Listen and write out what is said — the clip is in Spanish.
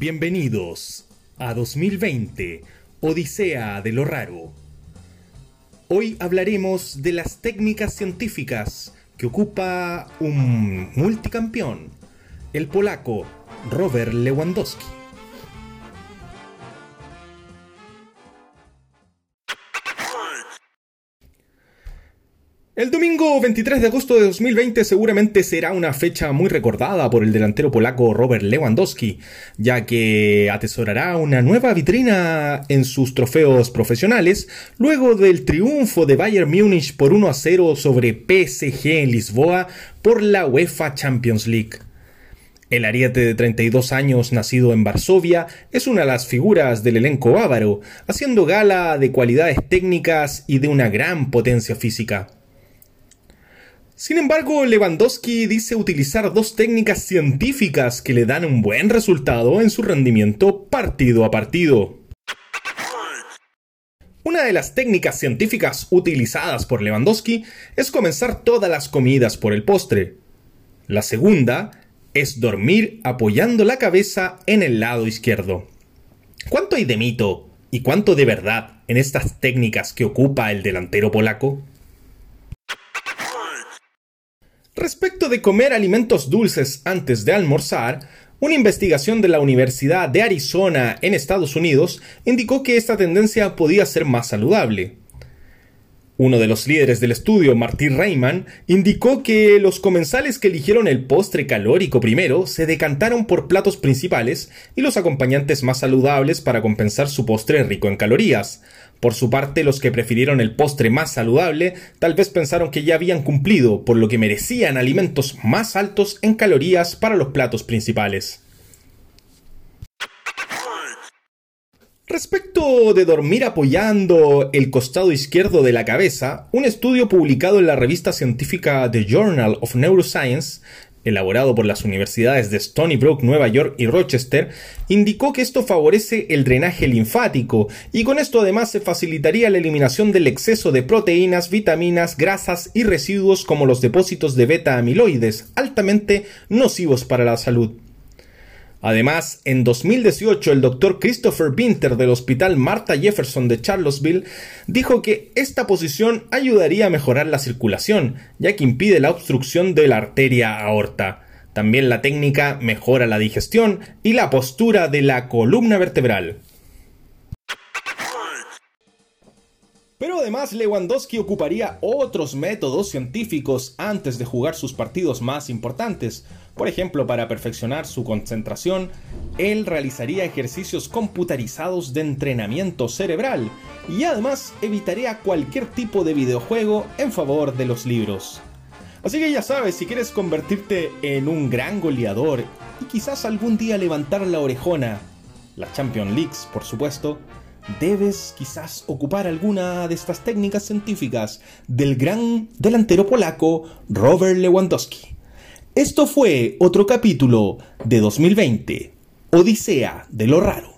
Bienvenidos a 2020, Odisea de lo Raro. Hoy hablaremos de las técnicas científicas que ocupa un multicampeón, el polaco Robert Lewandowski. El domingo 23 de agosto de 2020 seguramente será una fecha muy recordada por el delantero polaco Robert Lewandowski, ya que atesorará una nueva vitrina en sus trofeos profesionales luego del triunfo de Bayern Múnich por 1 a 0 sobre PSG en Lisboa por la UEFA Champions League. El ariete de 32 años, nacido en Varsovia, es una de las figuras del elenco bávaro, haciendo gala de cualidades técnicas y de una gran potencia física. Sin embargo, Lewandowski dice utilizar dos técnicas científicas que le dan un buen resultado en su rendimiento partido a partido. Una de las técnicas científicas utilizadas por Lewandowski es comenzar todas las comidas por el postre. La segunda es dormir apoyando la cabeza en el lado izquierdo. ¿Cuánto hay de mito y cuánto de verdad en estas técnicas que ocupa el delantero polaco? Respecto de comer alimentos dulces antes de almorzar, una investigación de la Universidad de Arizona en Estados Unidos indicó que esta tendencia podía ser más saludable. Uno de los líderes del estudio, Martin Reimann, indicó que los comensales que eligieron el postre calórico primero se decantaron por platos principales y los acompañantes más saludables para compensar su postre rico en calorías, por su parte, los que prefirieron el postre más saludable tal vez pensaron que ya habían cumplido, por lo que merecían alimentos más altos en calorías para los platos principales. Respecto de dormir apoyando el costado izquierdo de la cabeza, un estudio publicado en la revista científica The Journal of Neuroscience elaborado por las universidades de Stony Brook, Nueva York y Rochester, indicó que esto favorece el drenaje linfático y con esto además se facilitaría la eliminación del exceso de proteínas, vitaminas, grasas y residuos como los depósitos de beta amiloides, altamente nocivos para la salud. Además, en 2018 el doctor Christopher Winter del Hospital Martha Jefferson de Charlottesville dijo que esta posición ayudaría a mejorar la circulación, ya que impide la obstrucción de la arteria aorta. También la técnica mejora la digestión y la postura de la columna vertebral. Pero además Lewandowski ocuparía otros métodos científicos antes de jugar sus partidos más importantes. Por ejemplo, para perfeccionar su concentración, él realizaría ejercicios computarizados de entrenamiento cerebral y además evitaría cualquier tipo de videojuego en favor de los libros. Así que ya sabes, si quieres convertirte en un gran goleador y quizás algún día levantar la orejona, la Champions Leagues por supuesto, debes quizás ocupar alguna de estas técnicas científicas del gran delantero polaco Robert Lewandowski. Esto fue otro capítulo de 2020, Odisea de lo Raro.